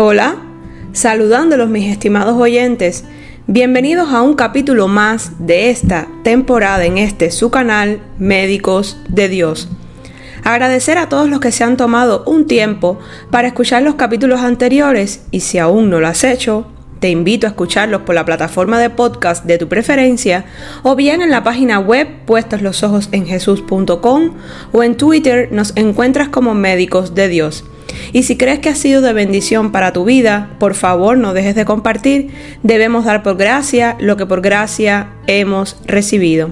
Hola, saludándolos mis estimados oyentes. Bienvenidos a un capítulo más de esta temporada en este su canal Médicos de Dios. Agradecer a todos los que se han tomado un tiempo para escuchar los capítulos anteriores y si aún no lo has hecho, te invito a escucharlos por la plataforma de podcast de tu preferencia o bien en la página web puestos los ojos en jesús.com o en Twitter nos encuentras como Médicos de Dios. Y si crees que ha sido de bendición para tu vida, por favor no dejes de compartir. Debemos dar por gracia lo que por gracia hemos recibido.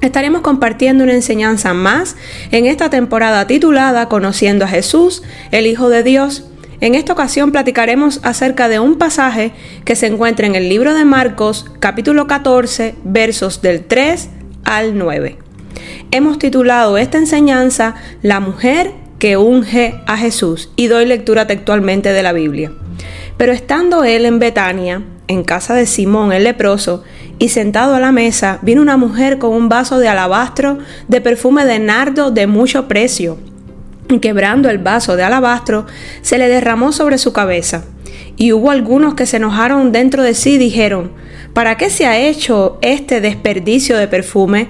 Estaremos compartiendo una enseñanza más en esta temporada titulada Conociendo a Jesús, el Hijo de Dios. En esta ocasión platicaremos acerca de un pasaje que se encuentra en el libro de Marcos, capítulo 14, versos del 3 al 9. Hemos titulado esta enseñanza La mujer que unge a Jesús y doy lectura textualmente de la Biblia. Pero estando él en Betania, en casa de Simón el leproso, y sentado a la mesa, vino una mujer con un vaso de alabastro de perfume de nardo de mucho precio. Y quebrando el vaso de alabastro, se le derramó sobre su cabeza. Y hubo algunos que se enojaron dentro de sí y dijeron, ¿para qué se ha hecho este desperdicio de perfume?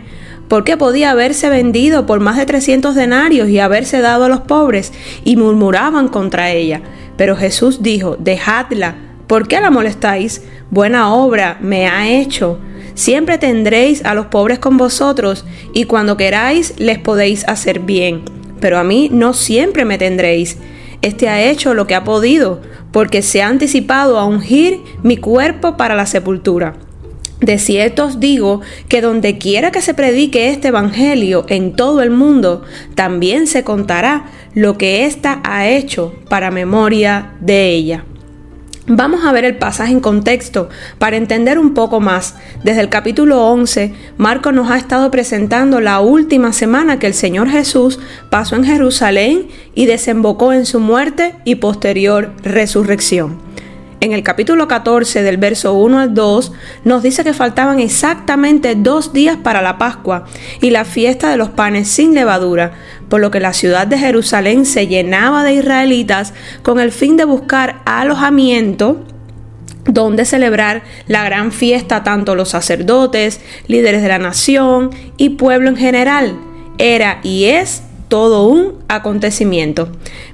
Porque podía haberse vendido por más de 300 denarios y haberse dado a los pobres, y murmuraban contra ella. Pero Jesús dijo, dejadla, ¿por qué la molestáis? Buena obra me ha hecho. Siempre tendréis a los pobres con vosotros, y cuando queráis les podéis hacer bien, pero a mí no siempre me tendréis. Este ha hecho lo que ha podido, porque se ha anticipado a ungir mi cuerpo para la sepultura. De cierto os digo que donde quiera que se predique este Evangelio en todo el mundo, también se contará lo que ésta ha hecho para memoria de ella. Vamos a ver el pasaje en contexto para entender un poco más. Desde el capítulo 11, Marco nos ha estado presentando la última semana que el Señor Jesús pasó en Jerusalén y desembocó en su muerte y posterior resurrección en el capítulo 14 del verso 1 al 2 nos dice que faltaban exactamente dos días para la Pascua y la fiesta de los panes sin levadura, por lo que la ciudad de Jerusalén se llenaba de israelitas con el fin de buscar alojamiento donde celebrar la gran fiesta tanto los sacerdotes, líderes de la nación y pueblo en general. Era y es todo un acontecimiento.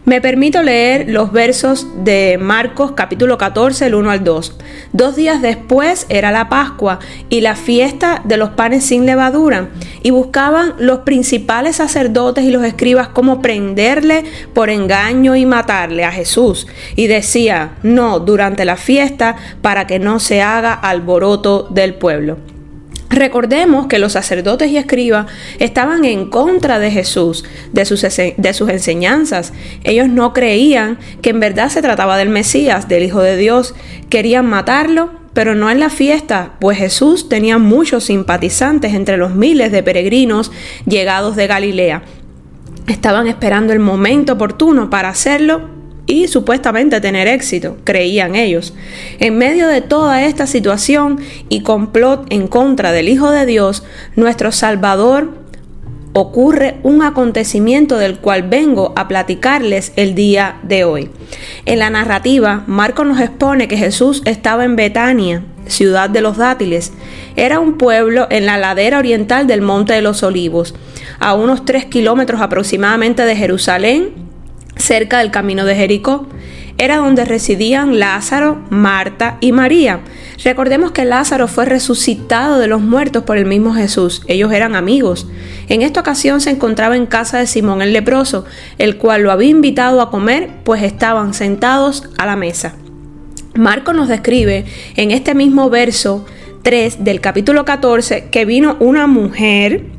Me permito leer los versos de Marcos capítulo 14, el 1 al 2. Dos días después era la Pascua y la fiesta de los panes sin levadura, y buscaban los principales sacerdotes y los escribas cómo prenderle por engaño y matarle a Jesús. Y decía, no, durante la fiesta, para que no se haga alboroto del pueblo. Recordemos que los sacerdotes y escribas estaban en contra de Jesús, de sus, enseñanzas. Ellos no creían que en verdad se trataba del Mesías, del Hijo de Dios. Querían matarlo, pero no en la fiesta, pues Jesús tenía muchos simpatizantes entre los miles de peregrinos llegados de Galilea. Estaban esperando el momento oportuno para hacerlo y supuestamente tener éxito, creían ellos. En medio de toda esta situación y complot en contra del Hijo de Dios, nuestro Salvador ocurre un acontecimiento del cual vengo a platicarles el día de hoy. En la narrativa, Marco nos expone que Jesús estaba en Betania, ciudad de los dátiles. Era un pueblo en la ladera oriental del Monte de los Olivos, a unos tres kilómetros aproximadamente de Jerusalén cerca del camino de Jericó. Era donde residían Lázaro, Marta y María. Recordemos que Lázaro fue resucitado de los muertos por el mismo Jesús. Ellos eran amigos. En esta ocasión se encontraba en casa de Simón el leproso, el cual lo había invitado a comer, pues estaban sentados a la mesa. Marco nos describe en este mismo verso 3 del capítulo 14 que vino una mujer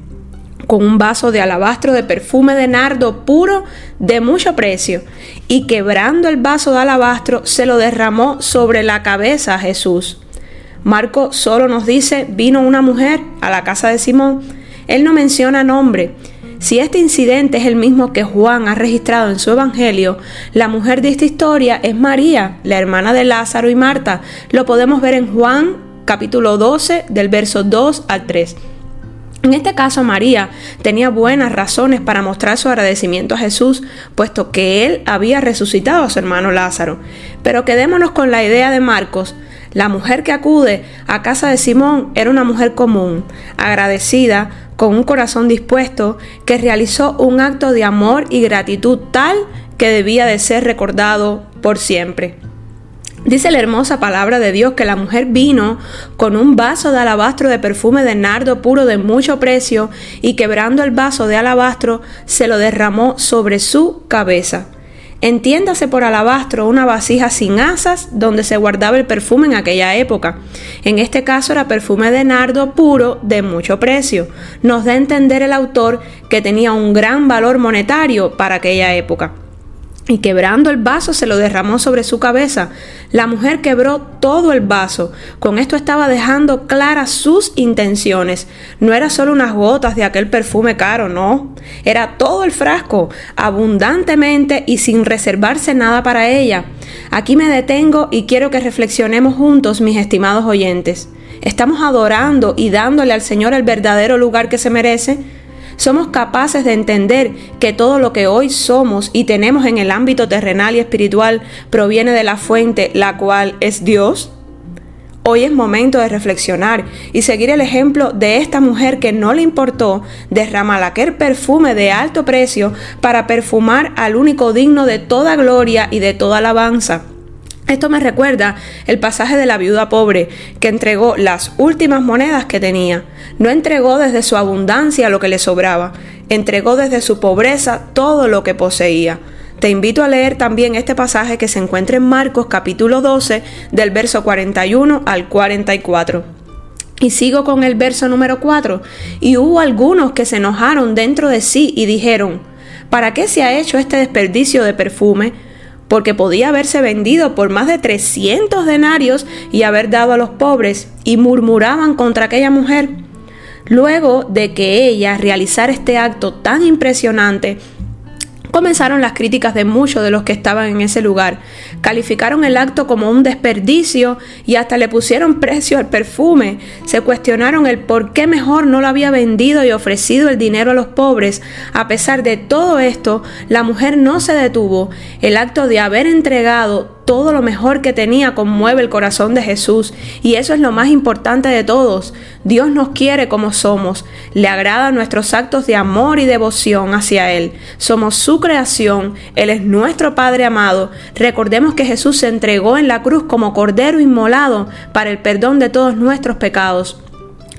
con un vaso de alabastro de perfume de nardo puro de mucho precio, y quebrando el vaso de alabastro se lo derramó sobre la cabeza a Jesús. Marco solo nos dice, vino una mujer a la casa de Simón. Él no menciona nombre. Si este incidente es el mismo que Juan ha registrado en su Evangelio, la mujer de esta historia es María, la hermana de Lázaro y Marta. Lo podemos ver en Juan capítulo 12 del verso 2 al 3. En este caso, María tenía buenas razones para mostrar su agradecimiento a Jesús, puesto que él había resucitado a su hermano Lázaro. Pero quedémonos con la idea de Marcos. La mujer que acude a casa de Simón era una mujer común, agradecida, con un corazón dispuesto, que realizó un acto de amor y gratitud tal que debía de ser recordado por siempre. Dice la hermosa palabra de Dios que la mujer vino con un vaso de alabastro de perfume de nardo puro de mucho precio y quebrando el vaso de alabastro se lo derramó sobre su cabeza. Entiéndase por alabastro una vasija sin asas donde se guardaba el perfume en aquella época. En este caso era perfume de nardo puro de mucho precio. Nos da a entender el autor que tenía un gran valor monetario para aquella época y quebrando el vaso se lo derramó sobre su cabeza. La mujer quebró todo el vaso. Con esto estaba dejando claras sus intenciones. No era solo unas gotas de aquel perfume caro, no. Era todo el frasco, abundantemente y sin reservarse nada para ella. Aquí me detengo y quiero que reflexionemos juntos, mis estimados oyentes. ¿Estamos adorando y dándole al Señor el verdadero lugar que se merece? Somos capaces de entender que todo lo que hoy somos y tenemos en el ámbito terrenal y espiritual proviene de la fuente, la cual es Dios? Hoy es momento de reflexionar y seguir el ejemplo de esta mujer que no le importó derramar aquel perfume de alto precio para perfumar al único digno de toda gloria y de toda alabanza. Esto me recuerda el pasaje de la viuda pobre, que entregó las últimas monedas que tenía. No entregó desde su abundancia lo que le sobraba, entregó desde su pobreza todo lo que poseía. Te invito a leer también este pasaje que se encuentra en Marcos capítulo 12 del verso 41 al 44. Y sigo con el verso número 4. Y hubo algunos que se enojaron dentro de sí y dijeron, ¿para qué se ha hecho este desperdicio de perfume? Porque podía haberse vendido por más de 300 denarios y haber dado a los pobres, y murmuraban contra aquella mujer. Luego de que ella realizara este acto tan impresionante, Comenzaron las críticas de muchos de los que estaban en ese lugar. Calificaron el acto como un desperdicio y hasta le pusieron precio al perfume. Se cuestionaron el por qué mejor no lo había vendido y ofrecido el dinero a los pobres. A pesar de todo esto, la mujer no se detuvo. El acto de haber entregado todo lo mejor que tenía conmueve el corazón de Jesús y eso es lo más importante de todos. Dios nos quiere como somos, le agradan nuestros actos de amor y devoción hacia Él. Somos su creación, Él es nuestro Padre amado. Recordemos que Jesús se entregó en la cruz como Cordero inmolado para el perdón de todos nuestros pecados.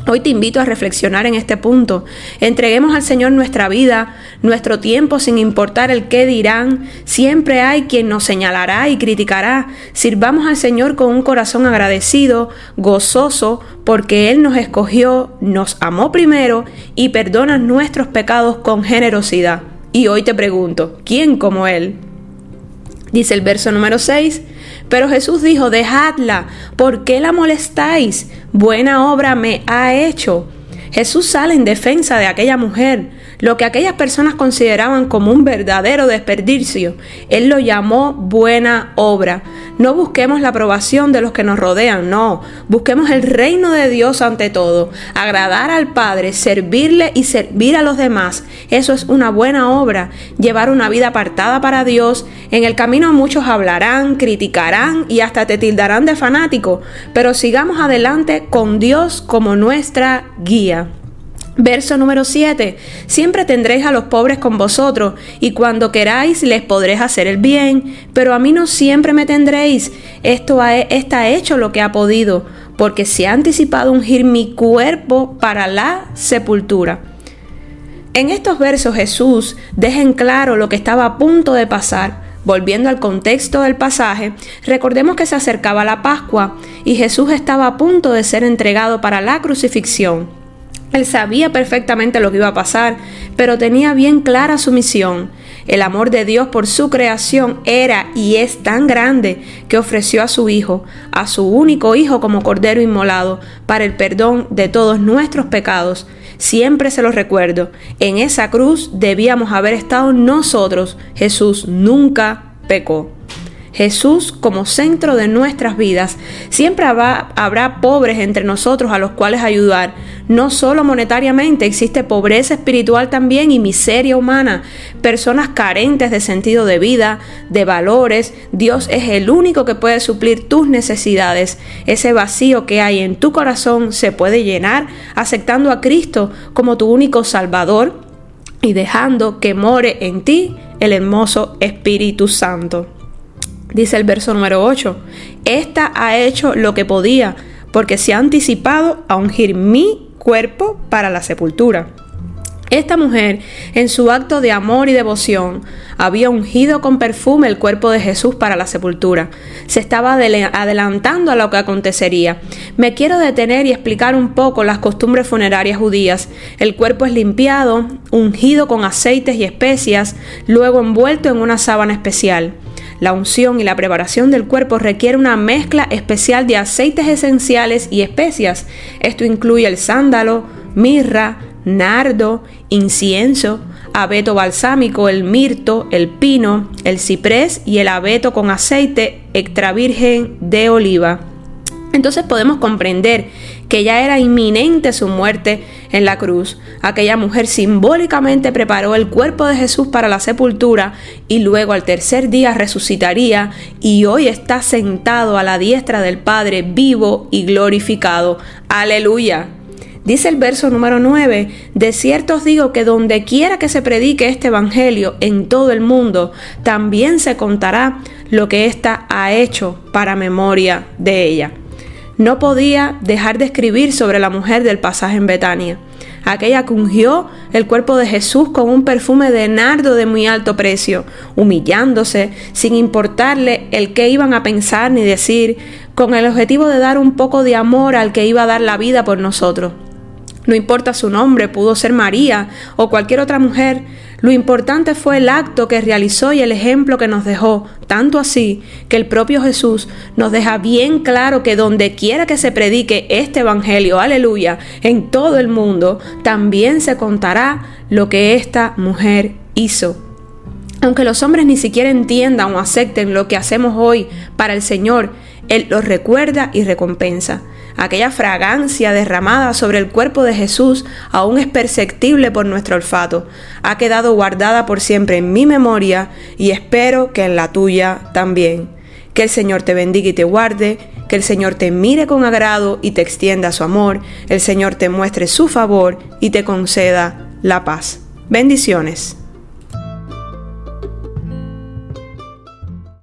Hoy te invito a reflexionar en este punto. Entreguemos al Señor nuestra vida, nuestro tiempo sin importar el qué dirán. Siempre hay quien nos señalará y criticará. Sirvamos al Señor con un corazón agradecido, gozoso, porque Él nos escogió, nos amó primero y perdona nuestros pecados con generosidad. Y hoy te pregunto, ¿quién como Él? Dice el verso número 6, pero Jesús dijo, dejadla, ¿por qué la molestáis? Buena obra me ha hecho. Jesús sale en defensa de aquella mujer, lo que aquellas personas consideraban como un verdadero desperdicio. Él lo llamó buena obra. No busquemos la aprobación de los que nos rodean, no. Busquemos el reino de Dios ante todo. Agradar al Padre, servirle y servir a los demás. Eso es una buena obra. Llevar una vida apartada para Dios. En el camino muchos hablarán, criticarán y hasta te tildarán de fanático. Pero sigamos adelante con Dios como nuestra guía. Verso número 7. Siempre tendréis a los pobres con vosotros, y cuando queráis les podréis hacer el bien, pero a mí no siempre me tendréis. Esto ha, está hecho lo que ha podido, porque se ha anticipado ungir mi cuerpo para la sepultura. En estos versos Jesús deja en claro lo que estaba a punto de pasar. Volviendo al contexto del pasaje, recordemos que se acercaba la Pascua y Jesús estaba a punto de ser entregado para la crucifixión. Él sabía perfectamente lo que iba a pasar, pero tenía bien clara su misión. El amor de Dios por su creación era y es tan grande que ofreció a su Hijo, a su único Hijo como Cordero inmolado, para el perdón de todos nuestros pecados. Siempre se lo recuerdo, en esa cruz debíamos haber estado nosotros. Jesús nunca pecó. Jesús como centro de nuestras vidas. Siempre habrá, habrá, pobres entre nosotros a los cuales ayudar. No solo monetariamente, existe pobreza espiritual también y miseria humana. Personas carentes de sentido de vida, de valores. Dios es el único que puede suplir tus necesidades. Ese vacío que hay en tu corazón se puede llenar aceptando a Cristo como tu único Salvador y dejando que more en ti el hermoso Espíritu Santo. Dice el verso número 8, Esta ha hecho lo que podía, porque se ha anticipado a ungir mi cuerpo para la sepultura. Esta mujer, en su acto de amor y devoción, había ungido con perfume el cuerpo de Jesús para la sepultura. Se estaba adelantando a lo que acontecería. Me quiero detener y explicar un poco las costumbres funerarias judías. El cuerpo es limpiado, ungido con aceites y especias, luego envuelto en una sábana especial. La unción y la preparación del cuerpo requiere una mezcla especial de aceites esenciales y especias. Esto incluye el sándalo, mirra, nardo, incienso, abeto balsámico, el mirto, el pino, el ciprés y el abeto con aceite extra virgen de oliva. Entonces podemos comprender que ya era inminente su muerte en la cruz. Aquella mujer simbólicamente preparó el cuerpo de Jesús para la sepultura y luego al tercer día resucitaría y hoy está sentado a la diestra del Padre vivo y glorificado. Aleluya. Dice el verso número 9, de cierto os digo que donde quiera que se predique este Evangelio en todo el mundo, también se contará lo que ésta ha hecho para memoria de ella. No podía dejar de escribir sobre la mujer del pasaje en Betania, aquella que ungió el cuerpo de Jesús con un perfume de nardo de muy alto precio, humillándose, sin importarle el que iban a pensar ni decir, con el objetivo de dar un poco de amor al que iba a dar la vida por nosotros. No importa su nombre, pudo ser María o cualquier otra mujer. Lo importante fue el acto que realizó y el ejemplo que nos dejó, tanto así que el propio Jesús nos deja bien claro que donde quiera que se predique este Evangelio, aleluya, en todo el mundo, también se contará lo que esta mujer hizo. Aunque los hombres ni siquiera entiendan o acepten lo que hacemos hoy para el Señor, Él los recuerda y recompensa. Aquella fragancia derramada sobre el cuerpo de Jesús aún es perceptible por nuestro olfato. Ha quedado guardada por siempre en mi memoria y espero que en la tuya también. Que el Señor te bendiga y te guarde, que el Señor te mire con agrado y te extienda su amor, el Señor te muestre su favor y te conceda la paz. Bendiciones.